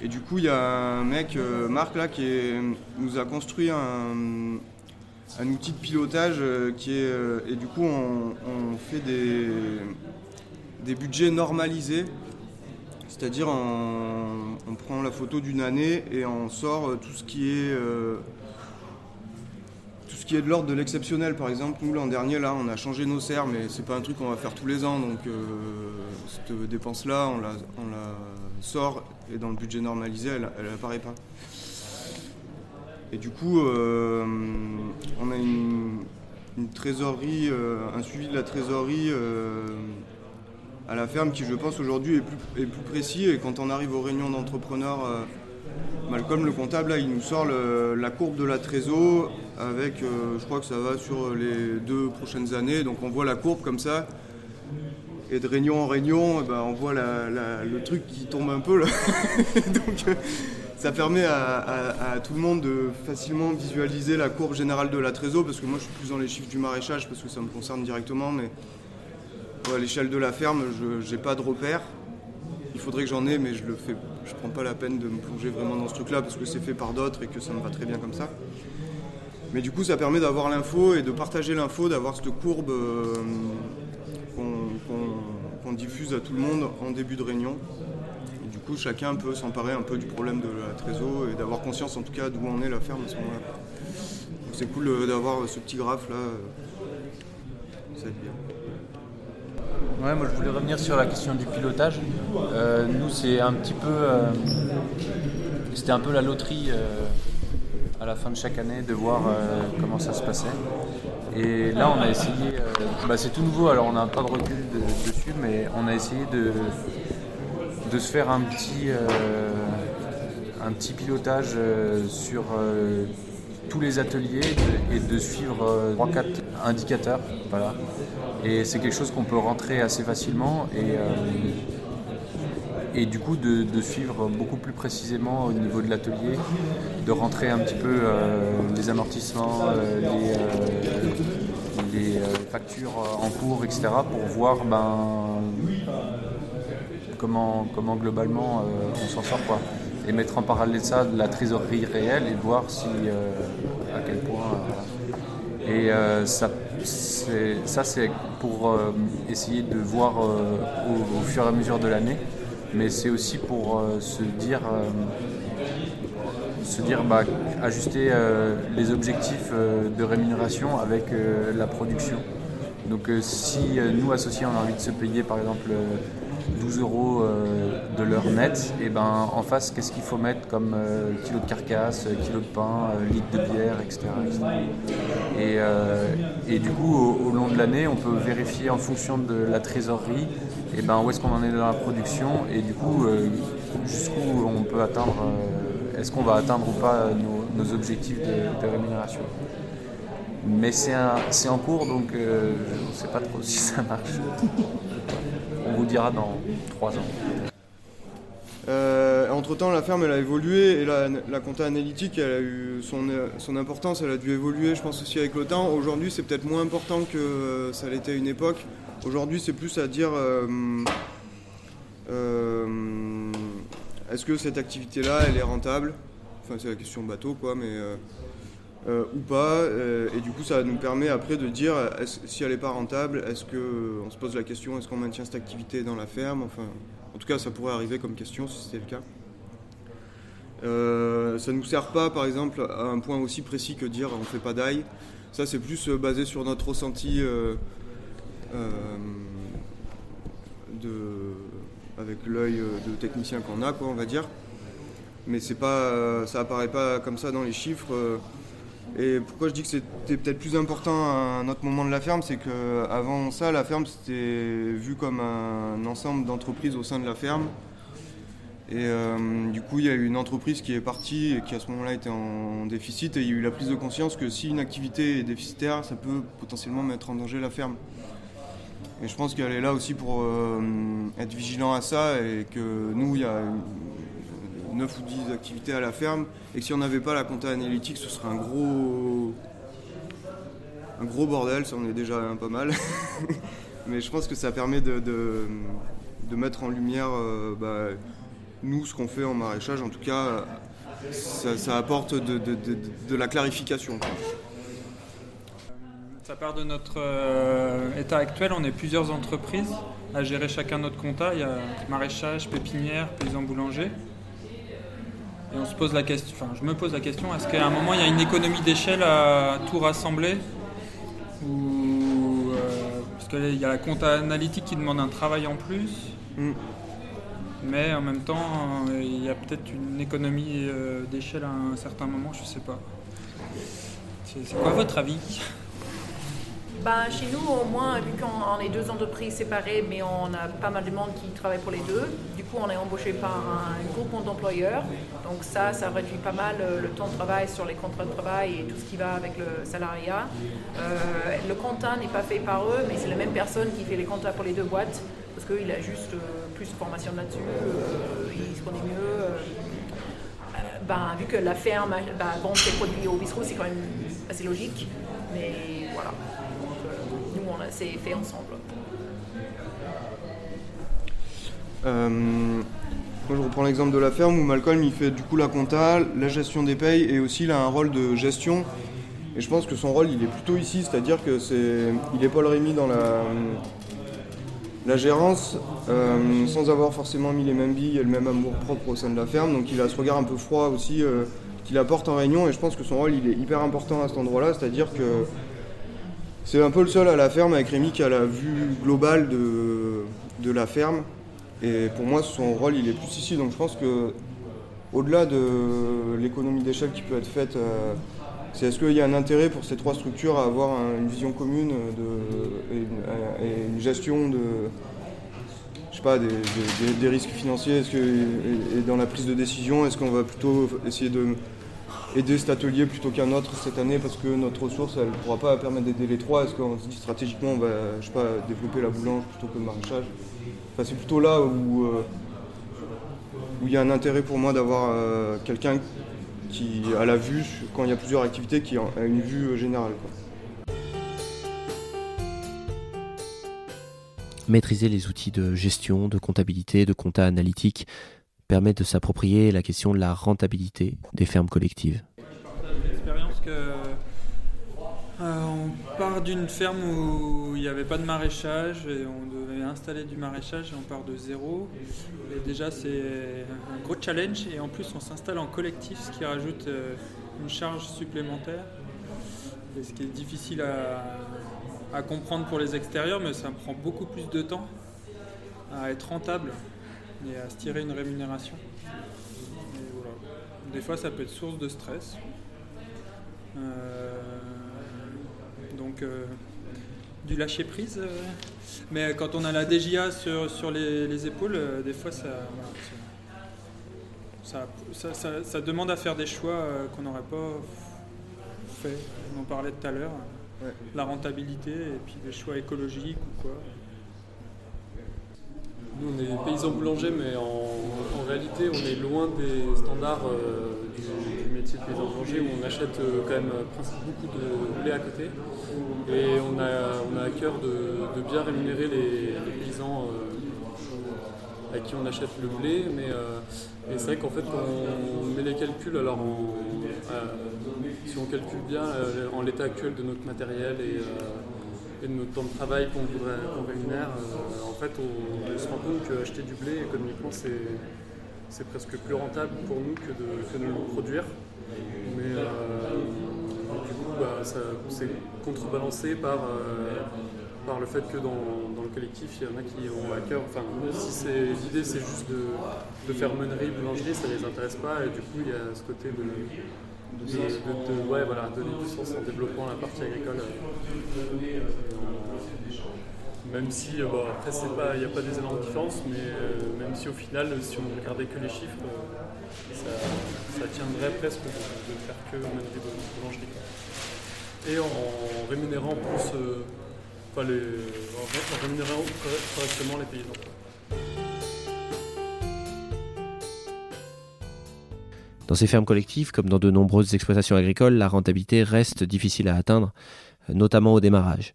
Et du coup, il y a un mec, Marc, là, qui nous a construit un outil de pilotage euh, qui est. Euh, et du coup, on, fait des budgets normalisés. C'est-à-dire, on, prend la photo d'une année et on sort tout ce qui est. Euh, qui est de l'ordre de l'exceptionnel, par exemple, nous l'an dernier, là, on a changé nos serres, mais c'est pas un truc qu'on va faire tous les ans, donc cette dépense-là, on la, on la, sort et dans le budget normalisé, elle n'apparaît pas. Et du coup, euh, on a une, trésorerie, euh, un suivi de la trésorerie euh, à la ferme qui, je pense, aujourd'hui est plus, précis. Et quand on arrive aux réunions d'entrepreneurs Malcolm, le comptable, là, il nous sort la courbe de la trésor avec, euh, je crois que ça va sur les deux prochaines années. Donc on voit la courbe comme ça. Et de réunion en réunion, eh ben, on voit le truc qui tombe un peu. Là. Donc euh, ça permet à, tout le monde de facilement visualiser la courbe générale de la trésor. Parce que moi je suis plus dans les chiffres du maraîchage parce que ça me concerne directement. Mais à l'échelle de la ferme, je n'ai pas de repère. Il faudrait que j'en ai, mais je le fais. Je prends pas la peine de me plonger vraiment dans ce truc-là parce que c'est fait par d'autres et que ça me va très bien comme ça. Mais du coup, ça permet d'avoir l'info et de partager l'info, d'avoir cette courbe euh, qu'on diffuse à tout le monde en début de réunion. Et du coup, chacun peut s'emparer un peu du problème de la trésor et d'avoir conscience en tout cas d'où en est la ferme à ce moment-là. Donc C'est cool euh, d'avoir ce petit graphe là. euh, Ça aide bien. Ouais, moi je voulais revenir sur la question du pilotage. Euh, nous, c'est un petit peu. euh, C'était un peu la loterie euh, à la fin de chaque année de voir comment ça se passait. Et là, on a essayé. bah, c'est tout nouveau, alors on n'a pas de recul de- dessus, mais on a essayé de, de se faire un petit, un petit pilotage sur tous les ateliers et de suivre 3-4 indicateurs. Voilà. Et c'est quelque chose qu'on peut rentrer assez facilement et, euh, et du coup de, de suivre beaucoup plus précisément au niveau de l'atelier, de rentrer un petit peu euh, les amortissements, euh, les, euh, les, euh, factures en cours, etc. pour voir ben, comment, comment globalement euh, on s'en sort. Quoi. Et mettre en parallèle ça de la trésorerie réelle et voir si, euh, à quel point. euh, et euh, ça, c'est, ça, c'est pour essayer de voir au, fur et à mesure de l'année, mais c'est aussi pour se dire, se dire bah, ajuster les objectifs de rémunération avec la production. Donc si nous, associés, on a envie de se payer par exemple 12 euros euh, de l'heure net, et ben en face, qu'est-ce qu'il faut mettre comme euh, kilo de carcasse, euh, kilo de pain, litre de bière, etc. Et, du coup, au, long de l'année, on peut vérifier en fonction de la trésorerie, et ben où est-ce qu'on en est dans la production, et du coup, jusqu'où on peut atteindre, est-ce qu'on va atteindre ou pas nos, objectifs de, rémunération. Mais c'est en cours, donc on ne sait pas trop si ça marche. On vous dira dans trois ans. Euh, entre-temps, la ferme elle a évolué et la, compta analytique elle a eu son, son importance, elle a dû évoluer, je pense aussi avec le temps. Aujourd'hui, c'est peut-être moins important que euh, ça l'était à une époque. Aujourd'hui, c'est plus à dire euh, est-ce que cette activité-là, elle est rentable? Enfin, c'est la question bateau, quoi, mais euh, euh, ou pas. euh, et du coup, ça nous permet après de dire si elle n'est pas rentable, est-ce que on se pose la question est-ce qu'on maintient cette activité dans la ferme Enfin, en tout cas, ça pourrait arriver comme question si c'était le cas. Euh, ça ne nous sert pas, par exemple, à un point aussi précis que dire on ne fait pas d'ail. Ça, c'est plus euh, basé sur notre ressenti euh, euh, de, avec l'œil euh, de technicien qu'on a, quoi, on va dire. Mais c'est pas, euh, ça apparaît pas comme ça dans les chiffres. Et pourquoi je dis que c'était peut-être plus important à un autre moment de la ferme, c'est que avant ça, la ferme c'était vu comme un ensemble d'entreprises au sein de la ferme. Et euh, du coup, il y a eu une entreprise qui est partie et qui à ce moment-là était en déficit. Et il y a eu la prise de conscience que si une activité est déficitaire, ça peut potentiellement mettre en danger la ferme. Et je pense qu'elle est là aussi pour euh, être vigilant à ça et que nous, il y a 9 ou 10 activités à la ferme et que si on n'avait pas la compta analytique, ce serait un gros, un gros bordel, ça en est déjà un pas mal. Mais je pense que ça permet de, mettre en lumière euh, bah, nous, ce qu'on fait en maraîchage. En tout cas, ça, apporte de, la clarification. Ça part de notre euh, état actuel. On est plusieurs entreprises à gérer chacun notre compta. Il y a maraîchage, pépinière, paysan boulanger. Et on se pose la question, enfin je me pose la question, est-ce qu'à un moment il y a une économie d'échelle à tout rassembler Ou euh, parce qu'il y a la compta analytique qui demande un travail en plus, Mm. mais en même temps euh, il y a peut-être une économie euh, d'échelle à un certain moment, je sais pas. C'est quoi votre avis? Bah, Chez nous, au moins, vu qu'on est deux entreprises séparées, mais on a pas mal de monde qui travaille pour les deux. Du coup, on est embauché par un groupement d'employeurs. Donc ça, ça réduit pas mal le temps de travail sur les contrats de travail et tout ce qui va avec le salariat. Euh, le compta n'est pas fait par eux, mais c'est la même personne qui fait les comptas pour les deux boîtes, parce qu'il a juste euh, plus de formation là-dessus, euh, il se connaît mieux. Ben, vu que la ferme ben, vend ses produits au bistrot, c'est quand même assez logique. Mais voilà c'est fait ensemble. Euh, je reprends l'exemple de la ferme où Malcolm il fait du coup la compta, la gestion des payes et aussi il a un rôle de gestion. Et je pense que son rôle il est plutôt ici, c'est-à-dire que c'est il est Paul Rémy dans la, la gérance euh, sans avoir forcément mis les mêmes billes et le même amour propre au sein de la ferme. Donc il a ce regard un peu froid aussi euh, qu'il apporte en réunion et je pense que son rôle il est hyper important à cet endroit-là, c'est-à-dire que c'est un peu le seul à la ferme avec Rémi qui a la vue globale de, de la ferme. Et pour moi, son rôle, il est plus ici. Donc je pense que au-delà de l'économie d'échelle qui peut être faite, euh, c'est est-ce qu'il y a un intérêt pour ces trois structures à avoir une vision commune de, et, une, gestion de, je sais pas, des, des risques financiers? Est-ce que, et, dans la prise de décision, est-ce qu'on va plutôt essayer de aider cet atelier plutôt qu'un autre cette année parce que notre ressource elle ne pourra pas permettre d'aider les trois Est-ce qu'on se dit stratégiquement on va je sais pas, développer la boulange plutôt que le maraîchage? Enfin, C'est plutôt là où euh, où il y a un intérêt pour moi d'avoir euh, quelqu'un qui a la vue, quand il y a plusieurs activités, qui a une vue euh, générale. Maîtriser les outils de gestion, de comptabilité, de compta analytique permet de s'approprier la question de la rentabilité des fermes collectives. Euh, on part d'une ferme où il n'y avait pas de maraîchage et on devait installer du maraîchage et on part de zéro. Et déjà c'est un gros challenge et en plus on s'installe en collectif ce qui rajoute euh, une charge supplémentaire. Et ce qui est difficile à comprendre pour les extérieurs mais ça prend beaucoup plus de temps à être rentable et à se tirer une rémunération. Des fois, ça peut être source de stress. Euh, donc, euh, du lâcher prise. Euh, mais quand on a la DGA sur, les, épaules, des fois, ça, ça, demande à faire des choix qu'on n'aurait pas fait. On en parlait tout à l'heure. La rentabilité et puis des choix écologiques ou quoi. Nous, on est paysans boulangers, mais en, réalité, on est loin des standards euh, du, métier de paysan boulanger où on achète euh, quand même beaucoup de blé à côté. Et on a, on a à cœur de, bien rémunérer les, paysans euh, à qui on achète le blé. Mais c'est vrai qu'en fait, quand on met les calculs, alors si on calcule bien en l'état actuel de notre matériel et et de notre temps de travail qu'on voudrait qu'on rémunère, euh, en fait, on, se rend compte qu'acheter du blé économiquement, c'est presque plus rentable pour nous que de, le produire. Mais euh, du coup, bah, c'est contrebalancé par, euh, par le fait que dans, dans, le collectif, il y en a qui ont à cœur. Enfin, si l'idée c'est juste de, de, faire meunerie, boulangerie, ça ne les intéresse pas. Et du coup, il y a ce côté de de, ouais, voilà, donner du sens en développant la partie agricole. Même si, euh, bon, après, il n'y a pas des énormes différences, mais euh, même si au final, si on regardait que les chiffres, euh, ça, tiendrait presque de, de faire que mener des boulangeries. Et en, rémunérant plus, enfin, les, en rémunérant correctement les paysans. Dans ces fermes collectives, comme dans de nombreuses exploitations agricoles, la rentabilité reste difficile à atteindre, notamment au démarrage.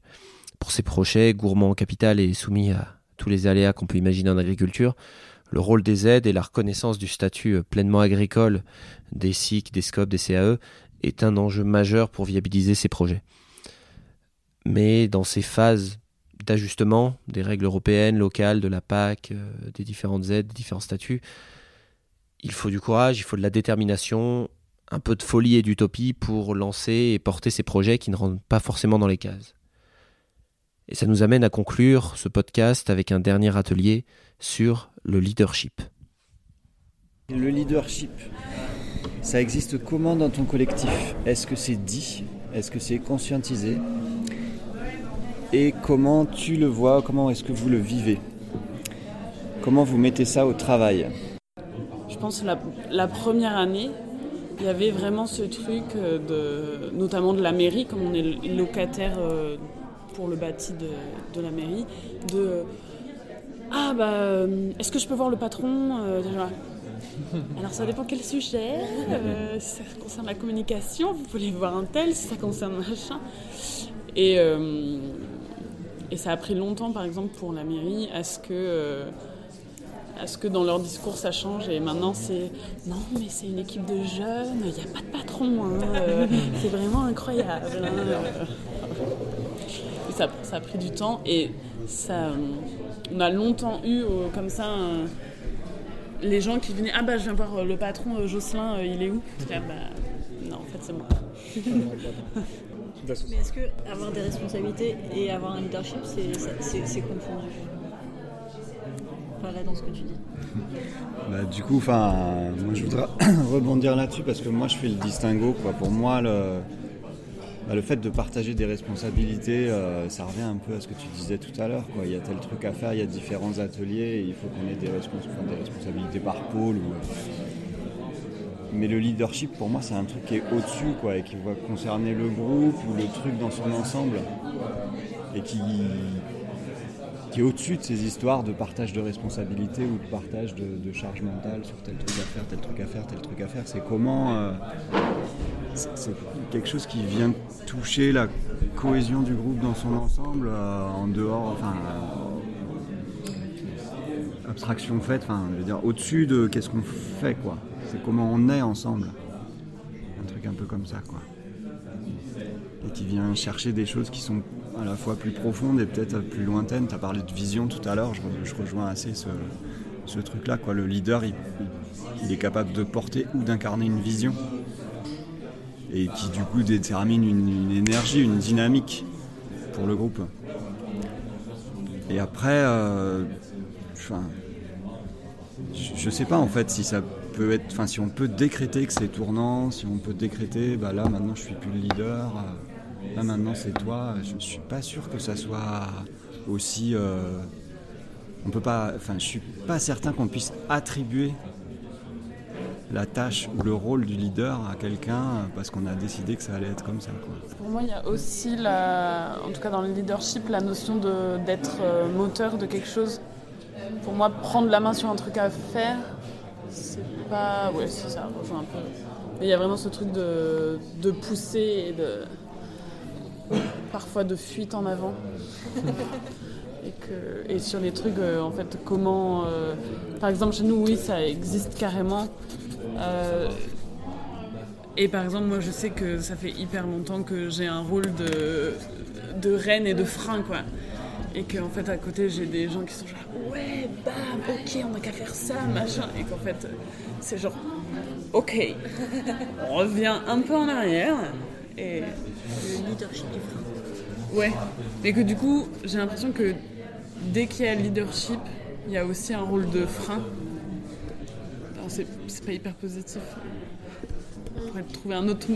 Pour ces projets, gourmands en capital et soumis à tous les aléas qu'on peut imaginer en agriculture, le rôle des aides et la reconnaissance du statut pleinement agricole des SIC, des SCOP, des CAE est un enjeu majeur pour viabiliser ces projets. Mais dans ces phases d'ajustement des règles européennes, locales, de la PAC, euh, des différentes aides, des différents statuts, il faut du courage, il faut de la détermination, un peu de folie et d'utopie pour lancer et porter ces projets qui ne rentrent pas forcément dans les cases. Et ça nous amène à conclure ce podcast avec un dernier atelier sur le leadership. Le leadership, ça existe comment dans ton collectif? Est-ce que c'est dit? Est-ce que c'est conscientisé? Et comment tu le vois, comment est-ce que vous le vivez? Comment vous mettez ça au travail? Je pense la, la première année, il y avait vraiment ce truc, euh, de, notamment de la mairie, comme on est locataire euh, pour le bâti de, la mairie, de Ah, bah, euh, est-ce que je peux voir le patron Alors ça dépend quel sujet. si ça concerne la communication, vous pouvez voir un tel, si ça concerne machin. Et, et ça a pris longtemps, par exemple, pour la mairie, à ce que à ce que dans leur discours ça change et maintenant c'est non mais c'est une équipe de jeunes, il n'y a pas de patron, hein, euh, c'est vraiment incroyable. Hein. ça, ça, a pris du temps et ça, on a longtemps eu euh, comme ça les gens qui venaient ah bah je viens voir euh, le patron Jocelyn, il est où? Bah, Non en fait c'est moi. mais est-ce que avoir des responsabilités et avoir un leadership c'est confondu dans ce que tu dis. Bah, du coup, moi je voudrais rebondir là-dessus parce que moi je fais le distinguo. Quoi. Pour moi, le, bah, le fait de partager des responsabilités, euh, ça revient un peu à ce que tu disais tout à l'heure. Il y a tel truc à faire, il y a différents ateliers, il faut qu'on ait des, des, responsabilités par pôle. Ou, mais le leadership, pour moi, c'est un truc qui est au-dessus, quoi, et qui va concerner le groupe ou le truc dans son ensemble, et qui, qui est au-dessus de ces histoires de partage de responsabilités ou de partage de, charge mentale sur tel truc à faire, tel truc à faire, tel truc à faire. C'est comment. Euh, c'est quelque chose qui vient toucher la cohésion du groupe dans son ensemble, euh, en dehors. Enfin. Euh, abstraction faite, enfin, je veux dire, au-dessus de qu'est-ce qu'on fait, quoi. C'est comment on est ensemble. Un truc un peu comme ça, quoi. Et qui vient chercher des choses qui sont à la fois plus profonde et peut-être plus lointaine. Tu as parlé de vision tout à l'heure, je, rejoins assez ce, truc-là. Le leader, il, est capable de porter ou d'incarner une vision et qui du coup détermine une, énergie, une dynamique pour le groupe. Et après, euh, je, ne sais pas en fait si ça peut être, enfin si on peut décréter que c'est tournant, si on peut décréter, bah là maintenant je suis plus le leader. Euh, Là maintenant c'est toi. Je ne suis pas sûr que ça soit aussi. Euh, on peut pas. Enfin, je suis pas certain qu'on puisse attribuer la tâche ou le rôle du leader à quelqu'un parce qu'on a décidé que ça allait être comme ça. Pour moi, il y a aussi, la, en tout cas dans le leadership, la notion d'être euh, moteur de quelque chose. Pour moi, prendre la main sur un truc à faire, c'est pas. Ouais, ça rejoint un peu. Il y a vraiment ce truc de, de pousser et de parfois de fuite en avant. et, que, et sur les trucs, euh, en fait, comment. Euh, par exemple, chez nous, oui, ça existe carrément. Euh, et par exemple, moi, je sais que ça fait hyper longtemps que j'ai un rôle de, de reine et de frein, quoi. Et qu'en fait, à côté, j'ai des gens qui sont genre, ouais, bam, ok, on n'a qu'à faire ça, machin. Et qu'en fait, c'est genre, ok, on revient un peu en arrière. Et... Le leadership du frein. Ouais. Et que du coup, j'ai l'impression que dès qu'il y a leadership, il y a aussi un rôle de frein. C'est pas hyper positif. On pourrait trouver un autre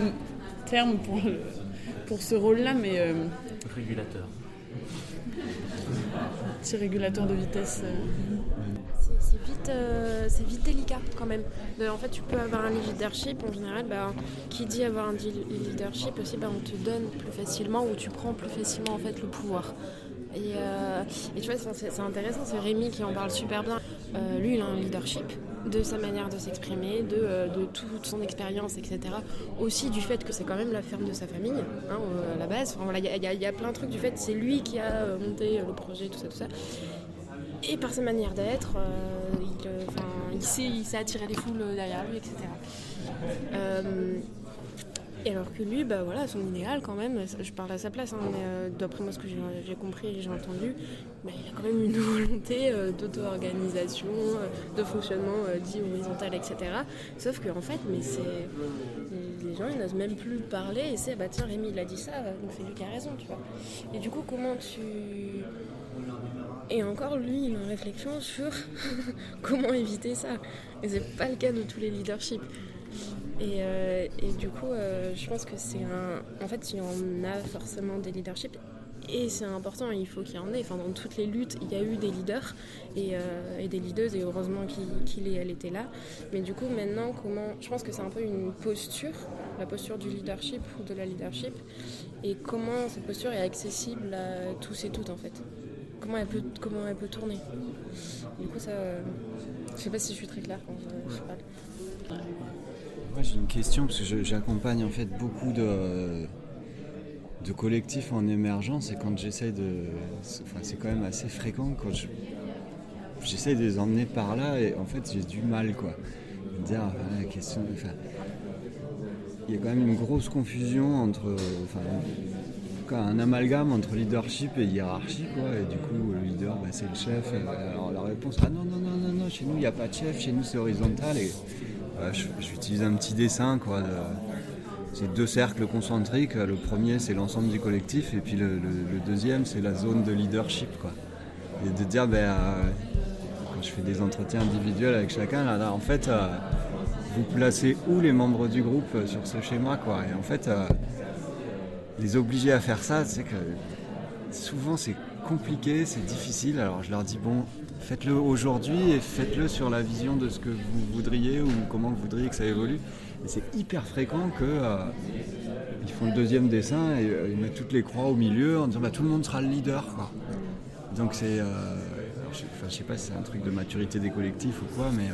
terme pour, pour ce rôle-là, mais. Euh, régulateur. Petit régulateur de vitesse. Euh. C'est vite, euh, vite délicat quand même. en fait, tu peux avoir un leadership en général. Bah, qui dit avoir un leadership aussi, bah, on te donne plus facilement ou tu prends plus facilement en fait le pouvoir. Et, euh, tu vois, c'est intéressant, c'est Rémi qui en parle super bien. Euh, lui, il a un leadership de sa manière de s'exprimer, de, de, toute son expérience, etc. Aussi du fait que c'est quand même la ferme de sa famille, hein, à la base. Il y, y, a plein de trucs du fait c'est lui qui a monté le projet, tout ça, tout ça. Et par sa manière d'être, euh, euh, il sait attirer les foules derrière lui, etc. Euh, et alors que lui, bah voilà, son idéal quand même, je parle à sa place, hein, mais d'après moi ce que j'ai compris et j'ai entendu, bah, il a quand même une volonté d'auto-organisation, de fonctionnement dit horizontal, etc. Sauf qu'en en fait, mais c'est les gens ils n'osent même plus parler et c'est bah tiens Rémi il a dit ça, donc c'est lui qui a raison, tu vois. Et du coup comment tu et encore, lui, il a une réflexion sur comment éviter ça. Et c'est pas le cas de tous les leaderships. Et, euh, et du coup, euh, je pense que c'est un. En fait, il y en a forcément des leaderships. et c'est important, il faut qu'il y en ait. Enfin, dans toutes les luttes, il y a eu des leaders et, euh, des leaders, et heureusement qu'il et elle était là. Mais du coup, maintenant, comment Je pense que c'est un peu une posture, la posture du leadership ou de la leadership, et comment cette posture est accessible à tous et toutes en fait. Comment elle peut, comment elle peut tourner. Du coup, ça, je sais pas si je suis très claire quand je, parle. Moi, j'ai une question parce que j'accompagne en fait beaucoup de de collectifs en émergence et quand j'essaye de. Enfin, c'est quand même assez fréquent quand je. J'essaye de les emmener par là et en fait j'ai du mal quoi. Dire, la question. Enfin, il y a quand même une grosse confusion entre. Enfin, un amalgame entre leadership et hiérarchie quoi. Et du coup le leader bah, c'est le chef. alors la réponse ah non non non non non chez nous il n'y a pas de chef, chez nous c'est horizontal j'utilise un petit dessin quoi. C'est deux cercles concentriques. Le premier, c'est l'ensemble du collectif, et puis le, deuxième, c'est la zone de leadership. Quoi. Et de dire, ben, euh, quand je fais des entretiens individuels avec chacun, là, en fait, euh, vous placez où les membres du groupe euh, sur ce schéma quoi. Et en fait, les obliger à faire ça, c'est que souvent c'est compliqué, c'est difficile. Alors je leur dis, bon, faites-le aujourd'hui et faites-le sur la vision de ce que vous voudriez ou comment vous voudriez que ça évolue. C'est hyper fréquent que euh, font le deuxième dessin et euh, ils mettent toutes les croix au milieu en disant bah, tout le monde sera le leader. Donc c'est, euh, je, sais pas si c'est un truc de maturité des collectifs ou quoi, mais,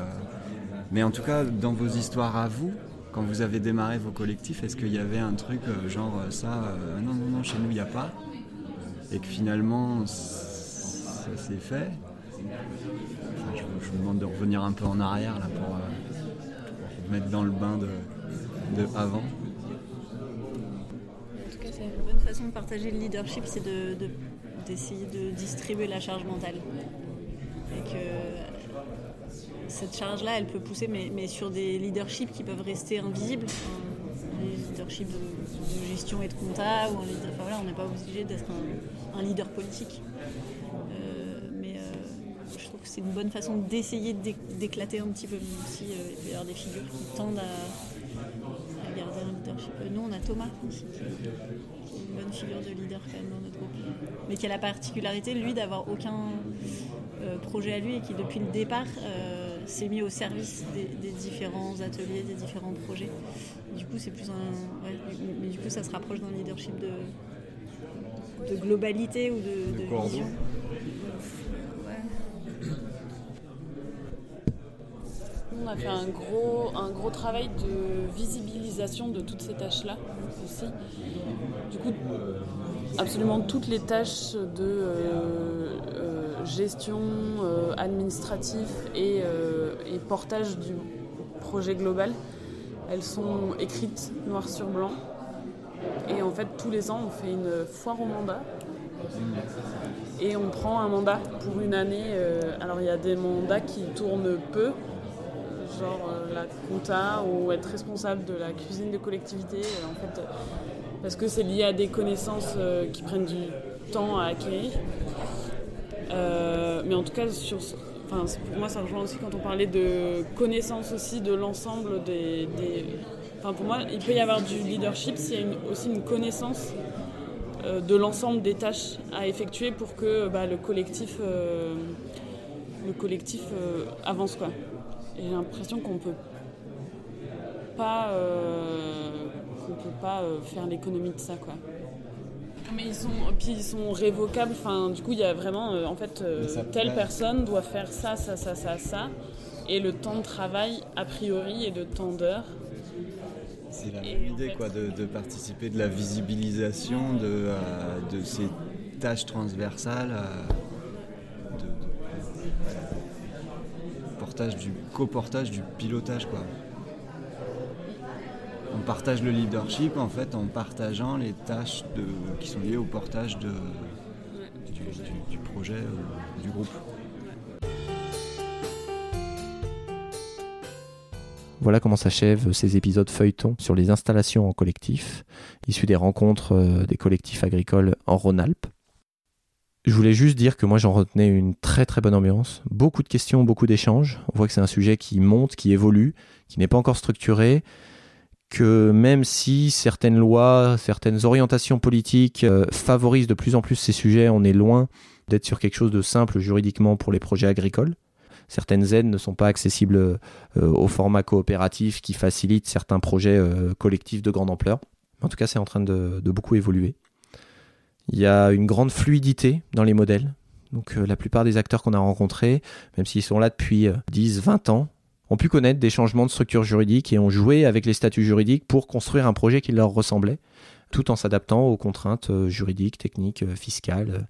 mais en tout cas dans vos histoires à vous, quand vous avez démarré vos collectifs, est-ce qu'il y avait un truc genre ça, non non non chez nous il n'y a pas, et que finalement ça s'est fait? Je, vous demande de revenir un peu en arrière là pour mettre dans le bain de, avant. Cas, c'est une bonne façon de partager le leadership, c'est d'essayer de, distribuer la charge mentale. Et que cette charge-là, elle peut pousser, mais, sur des leaderships qui peuvent rester invisibles. des leaderships de, gestion et de compta, ou on n'est pas obligé d'être un, leader politique c'est une bonne façon d'essayer d'éclater un petit peu, même si euh, il peut y avoir des figures qui tendent à, garder un leadership. Nous, on a Thomas aussi, qui, est une bonne figure de leader quand même dans notre groupe, mais qui a la particularité, lui, d'avoir aucun euh, projet à lui et qui, depuis le départ, euh, s'est mis au service des, différents ateliers, des différents projets. Du coup, c'est plus un. mais du coup, ça se rapproche d'un leadership de, de globalité ou de, de vision. On a fait un gros, un gros travail de visibilisation de toutes ces tâches-là aussi. Du coup, absolument toutes les tâches de euh, euh, gestion euh, administrative et, et, portage du projet global, elles sont écrites noir sur blanc. Et en fait, tous les ans, on fait une foire au mandat. Et on prend un mandat pour une année. alors, il y a des mandats qui tournent peu, genre euh, la compta ou être responsable de la cuisine de collectivité, euh, en fait, parce que c'est lié à des connaissances euh, qui prennent du temps à acquérir. mais en tout cas, sur, enfin, pour moi, ça rejoint aussi quand on parlait de connaissances aussi de l'ensemble des, Enfin, pour moi, il peut y avoir du leadership s'il y a aussi une connaissance de l'ensemble des tâches à effectuer pour que bah, le collectif, le collectif avance. Quoi j'ai l'impression qu'on peut pas euh, qu'on peut pas euh, faire l'économie de ça quoi. Mais ils sont puis ils sont révocables. Enfin, du coup, il y a vraiment euh, en fait telle personne doit faire ça, ça, ça, ça, ça, et le temps de travail a priori est de temps d'heure. C'est la même idée quoi, de, participer de la visibilisation de, de ces tâches transversales du coportage, du pilotage quoi. On partage le leadership en fait en partageant les tâches qui sont liées au portage du, projet ou du groupe. Voilà comment s'achèvent ces épisodes feuilletons sur les installations en collectif, issus des rencontres euh, des collectifs agricoles en Rhône-Alpes. Je voulais juste dire que moi j'en retenais une très très bonne ambiance, beaucoup de questions, beaucoup d'échanges. On voit que c'est un sujet qui monte, qui évolue, qui n'est pas encore structuré, que même si certaines lois, certaines orientations politiques euh, favorisent de plus en plus ces sujets, on est loin d'être sur quelque chose de simple juridiquement pour les projets agricoles. Certaines aides ne sont pas accessibles euh, au format coopératif qui facilite certains projets euh, collectifs de grande ampleur. En tout cas, c'est en train de, beaucoup évoluer. Il y a une grande fluidité dans les modèles. Donc la plupart des acteurs qu'on a rencontrés, même s'ils sont là depuis 10, 20 ans, ont pu connaître des changements de structure juridique et ont joué avec les statuts juridiques pour construire un projet qui leur ressemblait, tout en s'adaptant aux contraintes euh, juridiques, techniques, euh, fiscales,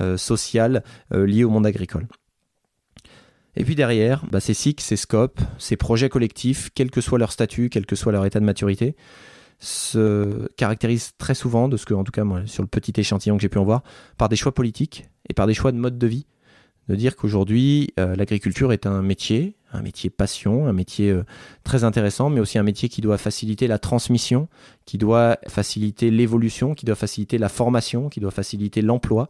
euh, sociales liées au monde agricole. Et puis derrière, bah, ces cycles, ces scopes, ces projets collectifs, quel que soit leur statut, quel que soit leur état de maturité, se caractérisent très souvent, de ce que, en tout cas, moi, sur le petit échantillon que j'ai pu en voir, par des choix politiques et par des choix de mode de vie. De dire qu'aujourd'hui, euh, l'agriculture est un métier, un métier passion, un métier euh, très intéressant, mais aussi un métier qui doit faciliter la transmission, qui doit faciliter l'évolution, qui doit faciliter la formation, qui doit faciliter l'emploi,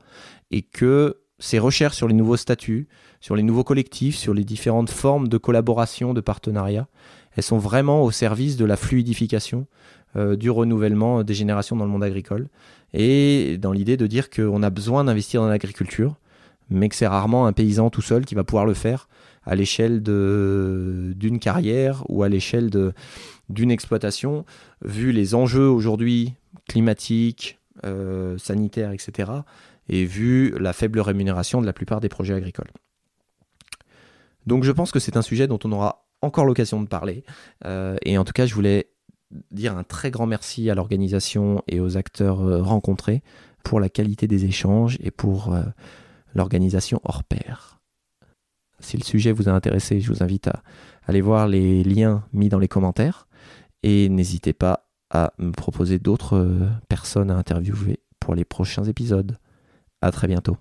et que ces recherches sur les nouveaux statuts, sur les nouveaux collectifs, sur les différentes formes de collaboration, de partenariat, elles sont vraiment au service de la fluidification, du renouvellement des générations dans le monde agricole, et dans l'idée de dire qu'on a besoin d'investir dans l'agriculture, mais que c'est rarement un paysan tout seul qui va pouvoir le faire à l'échelle d'une carrière ou à l'échelle d'une exploitation, vu les enjeux aujourd'hui climatiques, euh, sanitaires, etc., et vu la faible rémunération de la plupart des projets agricoles. Donc je pense que c'est un sujet dont on aura encore l'occasion de parler, euh, et en tout cas je voulais dire un très grand merci à l'organisation et aux acteurs euh, rencontrés pour la qualité des échanges et pour l'organisation hors pair. Si le sujet vous a intéressé, je vous invite à aller voir les liens mis dans les commentaires et n'hésitez pas à me proposer d'autres euh, personnes à interviewer pour les prochains épisodes. À très bientôt.